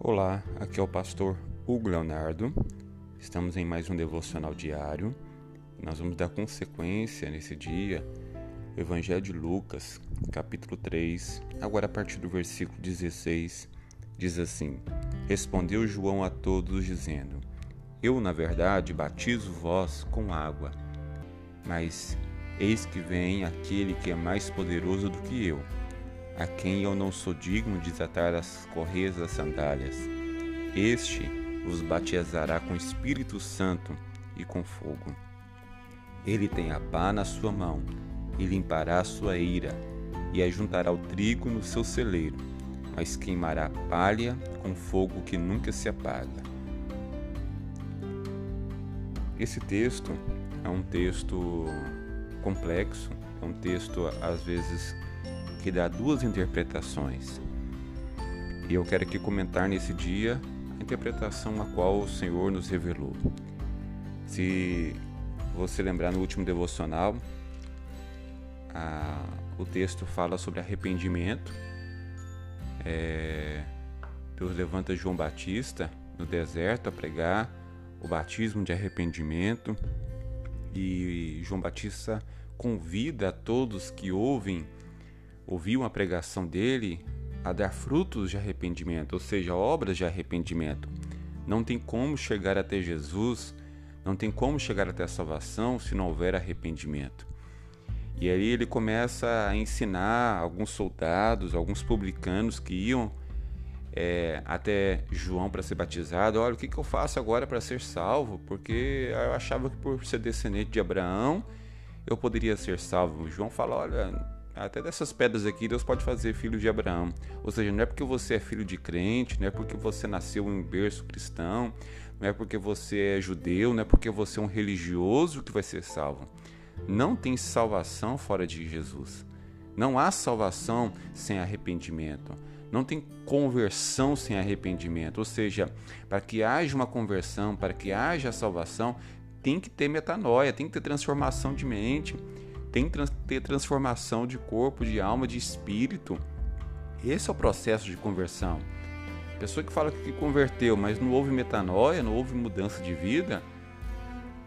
Olá, aqui é o pastor Hugo Leonardo. Estamos em mais um devocional diário. Nós vamos dar consequência nesse dia o Evangelho de Lucas, capítulo 3, agora a partir do versículo 16, diz assim: Respondeu João a todos, dizendo: Eu, na verdade, batizo vós com água, mas eis que vem aquele que é mais poderoso do que eu a quem eu não sou digno de desatar as correias das sandálias. Este vos batizará com Espírito Santo e com fogo. Ele tem a pá na sua mão, e limpará a sua eira, e ajuntará o trigo no seu celeiro, mas queimará a palha com fogo que nunca se apaga. Esse texto é um texto complexo, é um texto às vezes que dá duas interpretações. E eu quero aqui comentar nesse dia a interpretação a qual o Senhor nos revelou. Se você lembrar no último devocional, a, o texto fala sobre arrependimento. É, Deus levanta João Batista no deserto a pregar o batismo de arrependimento e João Batista convida a todos que ouvem ouviu a pregação dele a dar frutos de arrependimento, ou seja, obras de arrependimento. Não tem como chegar até Jesus, não tem como chegar até a salvação se não houver arrependimento. E aí ele começa a ensinar alguns soldados, alguns publicanos que iam é, até João para ser batizado. Olha, o que, que eu faço agora para ser salvo? Porque eu achava que por ser descendente de Abraão eu poderia ser salvo. João fala: olha, até dessas pedras aqui, Deus pode fazer filho de Abraão. Ou seja, não é porque você é filho de crente, não é porque você nasceu em um berço cristão, não é porque você é judeu, não é porque você é um religioso que vai ser salvo. Não tem salvação fora de Jesus. Não há salvação sem arrependimento. Não tem conversão sem arrependimento. Ou seja, para que haja uma conversão, para que haja salvação, tem que ter metanoia, tem que ter transformação de mente tem que ter transformação de corpo, de alma, de espírito. Esse é o processo de conversão. Pessoa que fala que converteu, mas não houve metanoia, não houve mudança de vida,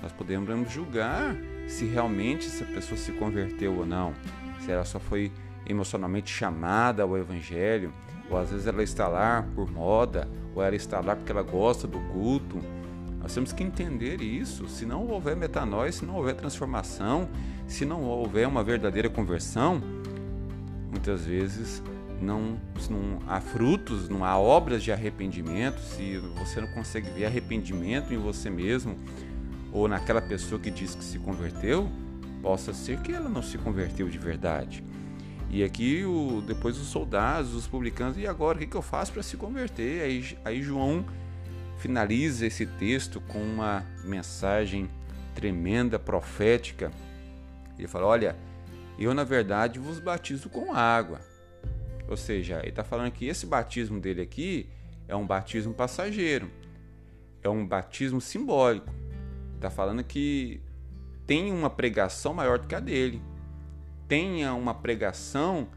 nós podemos julgar se realmente essa pessoa se converteu ou não. Se ela só foi emocionalmente chamada ao evangelho, ou às vezes ela está lá por moda, ou ela está lá porque ela gosta do culto. Nós temos que entender isso. Se não houver metanoia, se não houver transformação, se não houver uma verdadeira conversão, muitas vezes não, não há frutos, não há obras de arrependimento. Se você não consegue ver arrependimento em você mesmo ou naquela pessoa que diz que se converteu, possa ser que ela não se converteu de verdade. E aqui o, depois os soldados, os publicanos, e agora o que, que eu faço para se converter? Aí, aí João finaliza esse texto com uma mensagem tremenda, profética. Ele fala: Olha, eu na verdade vos batizo com água. Ou seja, ele está falando que esse batismo dele aqui é um batismo passageiro, é um batismo simbólico. Está falando que tem uma pregação maior do que a dele, tenha uma pregação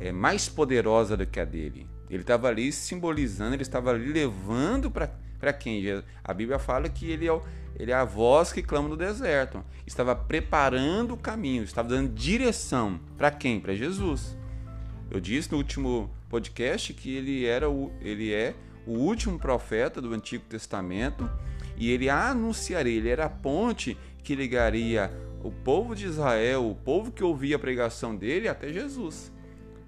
é, mais poderosa do que a dele. Ele estava ali simbolizando, ele estava ali levando para quem? A Bíblia fala que ele é, o, ele é a voz que clama no deserto. Estava preparando o caminho, estava dando direção para quem? Para Jesus. Eu disse no último podcast que ele era o, ele é o último profeta do Antigo Testamento e ele anunciaria, ele era a ponte que ligaria o povo de Israel, o povo que ouvia a pregação dele até Jesus.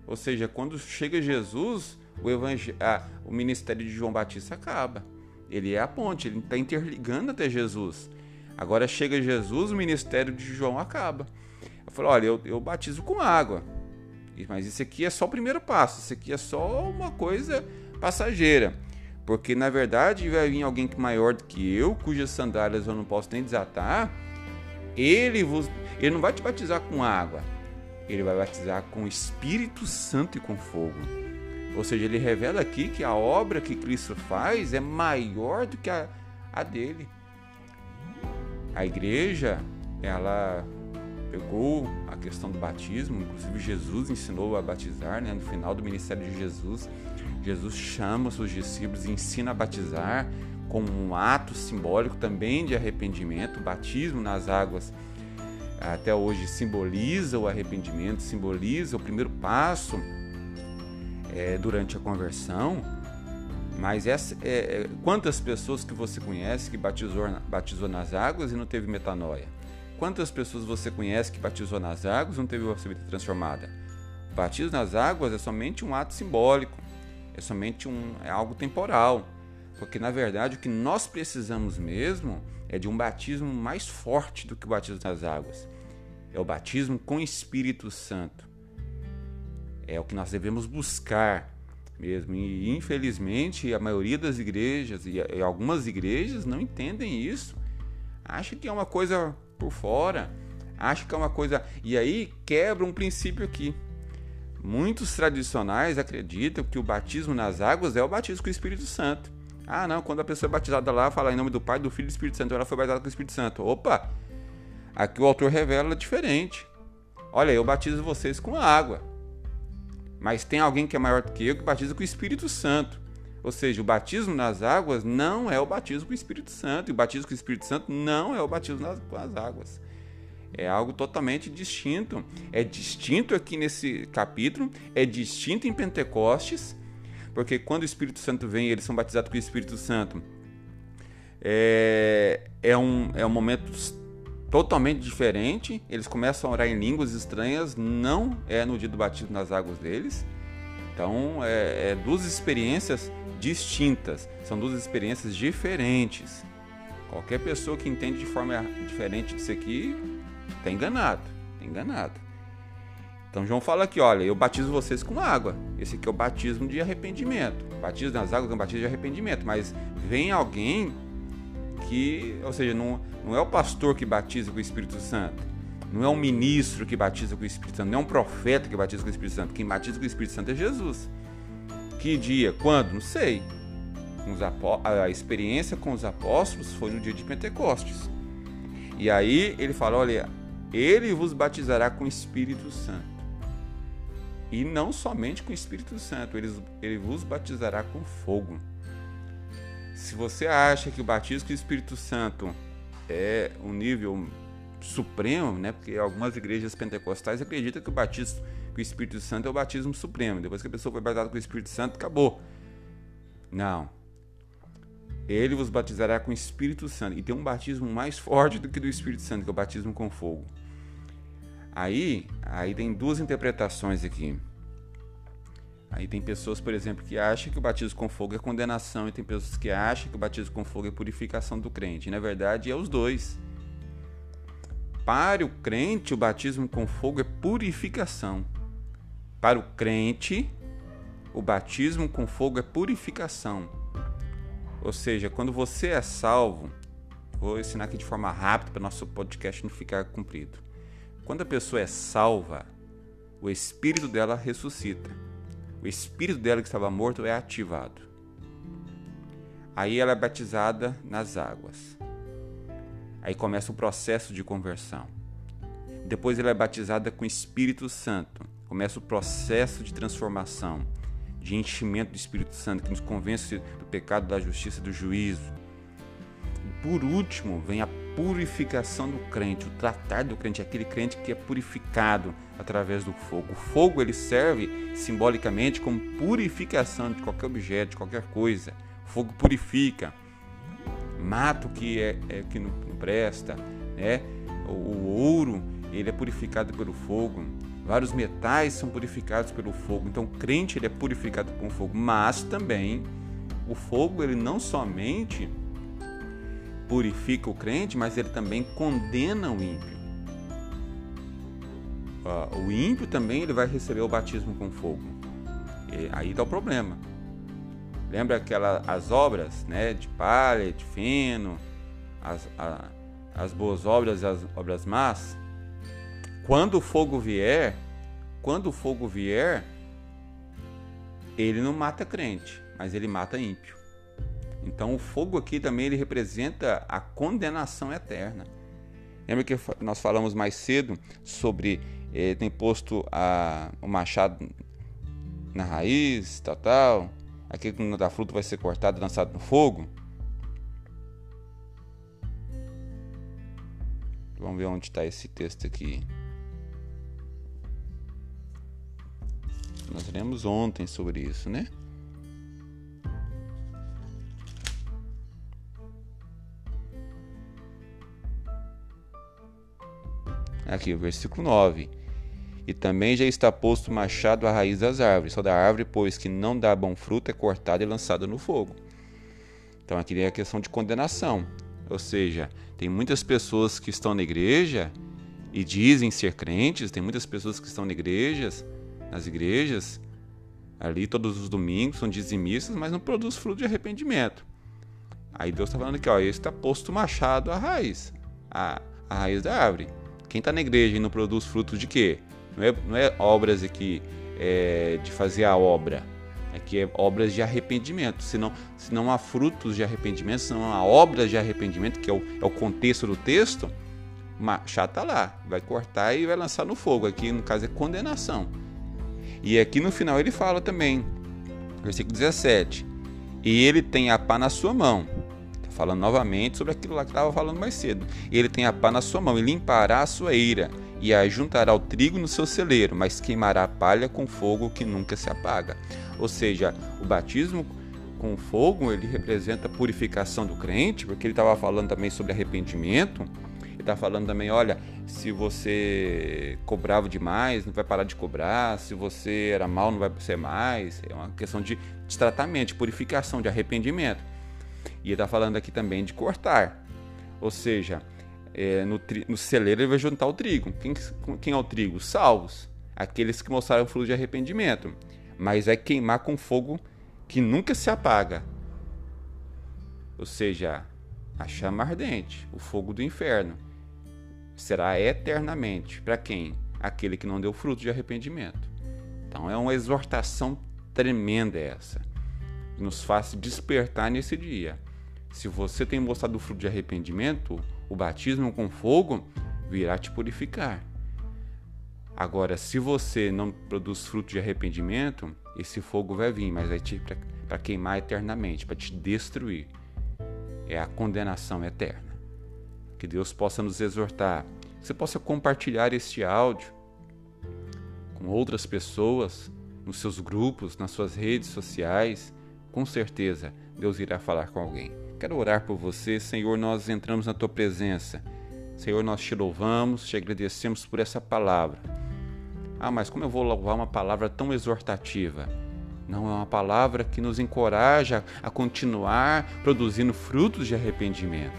Ou seja, quando chega Jesus, o, evangel... ah, o ministério de João Batista acaba. Ele é a ponte, ele está interligando até Jesus. Agora chega Jesus, o ministério de João acaba. Eu falo, olha, eu, eu batizo com água. Mas isso aqui é só o primeiro passo, isso aqui é só uma coisa passageira. Porque na verdade vai vir alguém maior do que eu, cujas sandálias eu não posso nem desatar. Ele, vos, ele não vai te batizar com água, ele vai batizar com Espírito Santo e com fogo. Ou seja, ele revela aqui que a obra que Cristo faz é maior do que a, a dele. A igreja, ela pegou a questão do batismo, inclusive Jesus ensinou a batizar, né? No final do ministério de Jesus, Jesus chama os seus discípulos e ensina a batizar como um ato simbólico também de arrependimento. O batismo nas águas até hoje simboliza o arrependimento, simboliza o primeiro passo é, durante a conversão. Mas essa, é, é, quantas pessoas que você conhece que batizou, batizou nas águas e não teve metanoia? Quantas pessoas você conhece que batizou nas águas e não teve sua vida transformada? O batismo nas águas é somente um ato simbólico, é somente um, é algo temporal. Porque na verdade o que nós precisamos mesmo é de um batismo mais forte do que o batismo nas águas. É o batismo com Espírito Santo. É o que nós devemos buscar mesmo. E infelizmente a maioria das igrejas e algumas igrejas não entendem isso. Acha que é uma coisa por fora, acha que é uma coisa. E aí quebra um princípio aqui. Muitos tradicionais acreditam que o batismo nas águas é o batismo com o Espírito Santo. Ah, não, quando a pessoa é batizada lá, fala em nome do Pai, do Filho e do Espírito Santo, ela foi batizada com o Espírito Santo. Opa! Aqui o autor revela diferente. Olha, eu batizo vocês com água. Mas tem alguém que é maior do que eu que batiza com o Espírito Santo. Ou seja, o batismo nas águas não é o batismo com o Espírito Santo. E o batismo com o Espírito Santo não é o batismo nas, com as águas. É algo totalmente distinto. É distinto aqui nesse capítulo, é distinto em Pentecostes, porque quando o Espírito Santo vem, eles são batizados com o Espírito Santo. É, é, um, é um momento totalmente diferente. Eles começam a orar em línguas estranhas, não é no dia do batismo nas águas deles. Então, é, é duas experiências distintas, são duas experiências diferentes. Qualquer pessoa que entende de forma diferente disso aqui está enganado, tá enganado. Então João fala aqui, olha, eu batizo vocês com água. Esse aqui é o batismo de arrependimento. Batismo nas águas é um batismo de arrependimento, mas vem alguém que, ou seja, não, não é o pastor que batiza com o Espírito Santo, não é um ministro que batiza com o Espírito Santo, não é um profeta que batiza com o Espírito Santo. Quem batiza com o Espírito Santo é Jesus. Que dia? Quando? Não sei. A experiência com os apóstolos foi no dia de Pentecostes. E aí ele fala: olha, ele vos batizará com o Espírito Santo. E não somente com o Espírito Santo, ele, ele vos batizará com fogo. Se você acha que o batismo com o Espírito Santo é um nível supremo, né? Porque algumas igrejas pentecostais acreditam que o batismo com o Espírito Santo é o batismo supremo. Depois que a pessoa foi batizada com o Espírito Santo, acabou. Não. Ele vos batizará com o Espírito Santo. E tem um batismo mais forte do que do Espírito Santo, que é o batismo com fogo. Aí, aí tem duas interpretações aqui. Aí tem pessoas, por exemplo, que acham que o batismo com fogo é condenação, e tem pessoas que acham que o batismo com fogo é purificação do crente. Na verdade, é os dois. Para o crente, o batismo com fogo é purificação. Para o crente, o batismo com fogo é purificação. Ou seja, quando você é salvo, vou ensinar aqui de forma rápida para nosso podcast não ficar comprido. Quando a pessoa é salva, o espírito dela ressuscita. O espírito dela que estava morto é ativado. Aí ela é batizada nas águas. Aí começa o processo de conversão. Depois ela é batizada com o Espírito Santo. Começa o processo de transformação, de enchimento do Espírito Santo, que nos convence do pecado, da justiça, do juízo. E por último, vem a purificação do crente, o tratar do crente, aquele crente que é purificado através do fogo. O fogo ele serve simbolicamente como purificação de qualquer objeto, de qualquer coisa. O fogo purifica, mata o que é, é que não presta, né? O, o ouro ele é purificado pelo fogo. Vários metais são purificados pelo fogo. Então, o crente ele é purificado com fogo, mas também o fogo ele não somente purifica o crente, mas ele também condena o ímpio. O ímpio também ele vai receber o batismo com fogo. E aí está o problema. Lembra aquelas as obras, né, de palha, de feno, as, a, as boas obras e as obras más? Quando o fogo vier, quando o fogo vier, ele não mata crente, mas ele mata ímpio. Então o fogo aqui também ele representa a condenação eterna. Lembra que nós falamos mais cedo sobre eh, tem posto a, o machado na raiz, tal, tal. Aquele que não dá fruto vai ser cortado e lançado no fogo. Vamos ver onde está esse texto aqui. Nós lemos ontem sobre isso, né? Aqui, o versículo 9. E também já está posto machado à raiz das árvores. Só da árvore, pois que não dá bom fruto, é cortada e lançada no fogo. Então aqui é a questão de condenação. Ou seja, tem muitas pessoas que estão na igreja e dizem ser crentes, tem muitas pessoas que estão na igrejas, nas igrejas, ali todos os domingos, são dizimistas, mas não produz fruto de arrependimento. Aí Deus está falando aqui, ó, esse está posto machado à raiz, a, a raiz da árvore. Quem está na igreja e não produz frutos de quê? Não é, não é obras aqui é, de fazer a obra. Aqui é obras de arrependimento. Se não, se não há frutos de arrependimento, se não há obras de arrependimento, que é o, é o contexto do texto, Machado está lá. Vai cortar e vai lançar no fogo. Aqui, no caso, é condenação. E aqui no final ele fala também, versículo 17: E ele tem a pá na sua mão falando novamente sobre aquilo lá que estava falando mais cedo. Ele tem a pá na sua mão e limpará a sua eira, e ajuntará o trigo no seu celeiro, mas queimará a palha com fogo que nunca se apaga. Ou seja, o batismo com fogo ele representa a purificação do crente, porque ele estava falando também sobre arrependimento. Ele está falando também, olha, se você cobrava demais, não vai parar de cobrar. Se você era mal, não vai ser mais. É uma questão de, de tratamento, de purificação, de arrependimento. E está falando aqui também de cortar. Ou seja, é, no, no, celeiro ele vai juntar o trigo. Quem, quem é o trigo? Salvos. Aqueles que mostraram fruto de arrependimento. Mas é queimar com fogo que nunca se apaga. Ou seja, a chama ardente, o fogo do inferno. Será eternamente. Para quem? Aquele que não deu fruto de arrependimento. Então é uma exortação tremenda essa nos faz despertar nesse dia. Se você tem mostrado fruto de arrependimento, o batismo com fogo virá te purificar. Agora, se você não produz fruto de arrependimento, esse fogo vai vir, mas vai te para queimar eternamente, para te destruir. É a condenação eterna. Que Deus possa nos exortar. Você possa compartilhar este áudio com outras pessoas, nos seus grupos, nas suas redes sociais com certeza Deus irá falar com alguém. Quero orar por você, Senhor. Nós entramos na tua presença. Senhor, nós te louvamos, te agradecemos por essa palavra. Ah, mas como eu vou louvar uma palavra tão exortativa? Não é uma palavra que nos encoraja a continuar produzindo frutos de arrependimento.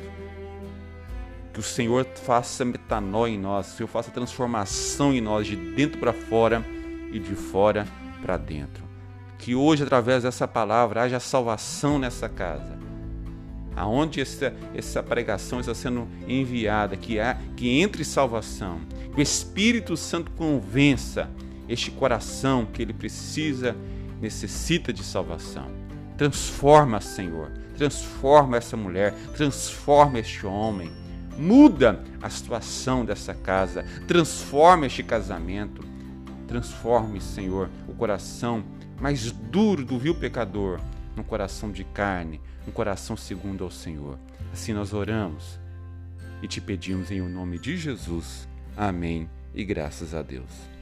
Que o Senhor faça metanó em nós, que o Senhor faça transformação em nós de dentro para fora e de fora para dentro que hoje, através dessa palavra, haja salvação nessa casa. Aonde essa, essa pregação está sendo enviada, que, há, que entre salvação, que o Espírito Santo convença este coração que ele precisa, necessita de salvação. Transforma, Senhor, transforma essa mulher, transforma este homem, muda a situação dessa casa, transforma este casamento, transforme, Senhor, o coração mais duro do vil pecador, num coração de carne, um coração segundo ao Senhor. Assim nós oramos e te pedimos em o nome de Jesus. Amém e graças a Deus.